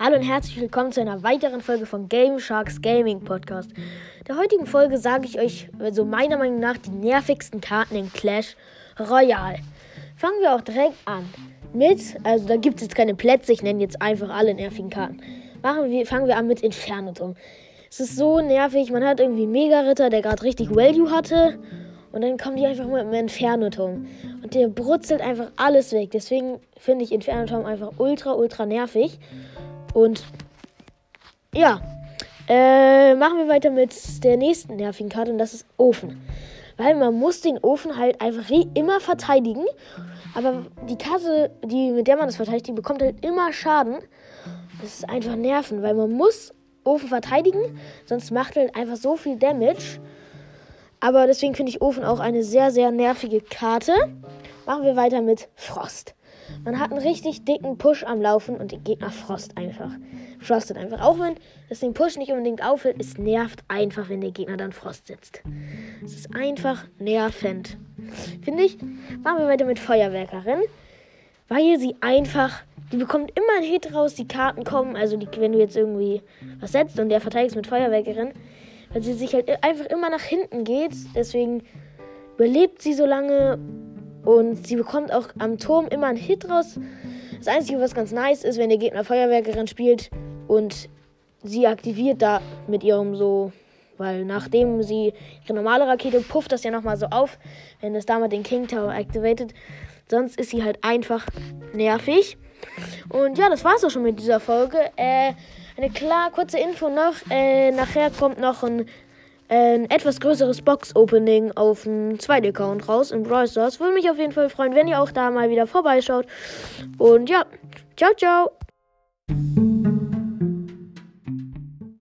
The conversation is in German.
Hallo und herzlich willkommen zu einer weiteren Folge von Game Sharks Gaming Podcast. In der heutigen Folge sage ich euch, also meiner Meinung nach, die nervigsten Karten in Clash Royale. Fangen wir auch direkt an mit, also da gibt es jetzt keine Plätze, ich nenne jetzt einfach alle nervigen Karten. Machen wir, fangen wir an mit Infernoturm. Es ist so nervig, man hat irgendwie Mega-Ritter, der gerade richtig Value hatte. Und dann kommen die einfach mit dem Infernoturm. Und der brutzelt einfach alles weg. Deswegen finde ich Infernoturm einfach ultra, ultra nervig. Und ja, äh, machen wir weiter mit der nächsten nervigen Karte und das ist Ofen. Weil man muss den Ofen halt einfach immer verteidigen. Aber die Karte, die, mit der man das verteidigt, die bekommt halt immer Schaden. Das ist einfach nerven, weil man muss Ofen verteidigen, sonst macht halt einfach so viel Damage. Aber deswegen finde ich Ofen auch eine sehr, sehr nervige Karte. Machen wir weiter mit Frost. Man hat einen richtig dicken Push am Laufen und der Gegner frost einfach. Frostet einfach. Auch wenn es den Push nicht unbedingt auffällt, es nervt einfach, wenn der Gegner dann Frost setzt. Es ist einfach nervend. Finde ich. Machen wir weiter mit Feuerwerkerin. Weil sie einfach. Die bekommt immer einen Hit raus, die Karten kommen. Also, die, wenn du jetzt irgendwie was setzt und der verteidigst mit Feuerwerkerin, weil sie sich halt einfach immer nach hinten geht. Deswegen überlebt sie so lange und sie bekommt auch am Turm immer einen Hit raus. Das Einzige, was ganz nice ist, wenn der Gegner Feuerwerkerin spielt und sie aktiviert da mit ihrem so, weil nachdem sie ihre normale Rakete pufft das ja nochmal so auf, wenn es damit den King Tower activated. Sonst ist sie halt einfach nervig. Und ja, das war's auch schon mit dieser Folge. Äh, eine klar kurze Info noch. Äh, nachher kommt noch ein, ein etwas größeres Box-Opening auf dem zweiten Account raus in Brawl Stars. Würde mich auf jeden Fall freuen, wenn ihr auch da mal wieder vorbeischaut. Und ja, ciao, ciao.